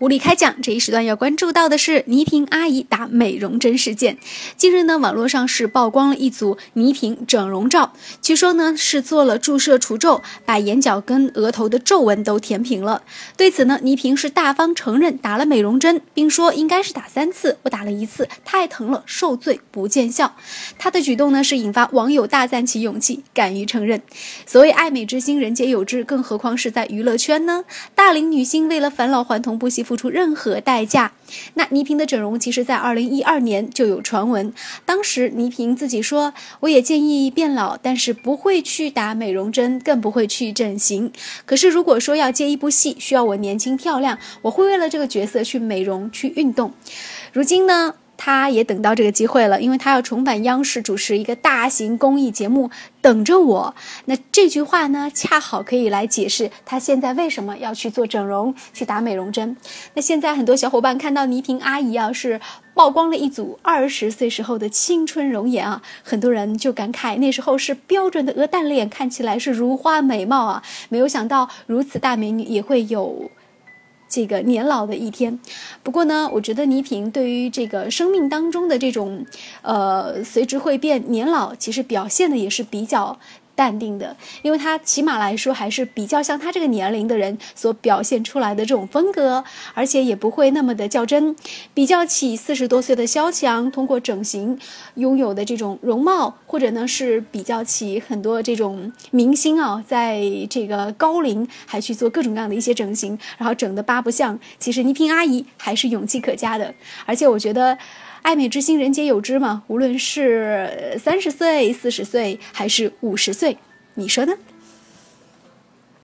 无理开讲这一时段要关注到的是倪萍阿姨打美容针事件。近日呢，网络上是曝光了一组倪萍整容照，据说呢是做了注射除皱，把眼角跟额头的皱纹都填平了。对此呢，倪萍是大方承认打了美容针，并说应该是打三次，我打了一次，太疼了，受罪不见效。她的举动呢是引发网友大赞其勇气，敢于承认。所谓爱美之心，人皆有之，更何况是在娱乐圈呢？大龄女星为了返老还童，不惜付。付出任何代价。那倪萍的整容，其实在二零一二年就有传闻。当时倪萍自己说：“我也建议变老，但是不会去打美容针，更不会去整形。可是如果说要接一部戏，需要我年轻漂亮，我会为了这个角色去美容、去运动。如今呢？”他也等到这个机会了，因为他要重返央视主持一个大型公益节目，等着我。那这句话呢，恰好可以来解释他现在为什么要去做整容、去打美容针。那现在很多小伙伴看到倪萍阿姨啊，是曝光了一组二十岁时候的青春容颜啊，很多人就感慨那时候是标准的鹅蛋脸，看起来是如花美貌啊。没有想到如此大美女也会有。这个年老的一天，不过呢，我觉得倪萍对于这个生命当中的这种，呃，随之会变年老，其实表现的也是比较。淡定的，因为他起码来说还是比较像他这个年龄的人所表现出来的这种风格，而且也不会那么的较真。比较起四十多岁的萧蔷通过整形拥有的这种容貌，或者呢是比较起很多这种明星啊，在这个高龄还去做各种各样的一些整形，然后整的八不像。其实倪萍阿姨还是勇气可嘉的，而且我觉得。爱美之心，人皆有之嘛。无论是三十岁、四十岁，还是五十岁，你说呢？